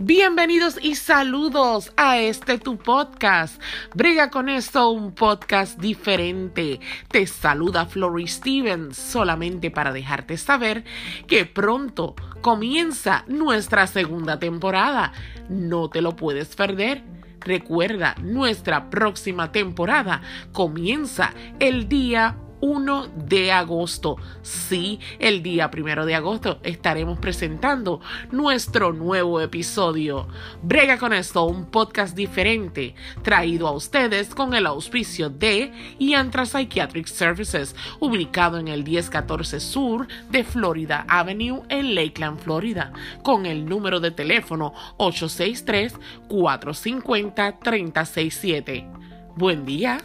Bienvenidos y saludos a este tu podcast. Brega con esto, un podcast diferente. Te saluda Flory Stevens solamente para dejarte saber que pronto comienza nuestra segunda temporada. No te lo puedes perder. Recuerda, nuestra próxima temporada comienza el día 1 de agosto. Sí, el día 1 de agosto estaremos presentando nuestro nuevo episodio. Brega con esto, un podcast diferente, traído a ustedes con el auspicio de Yantra Psychiatric Services, ubicado en el 1014 Sur de Florida Avenue en Lakeland, Florida, con el número de teléfono 863 450 367. Buen día.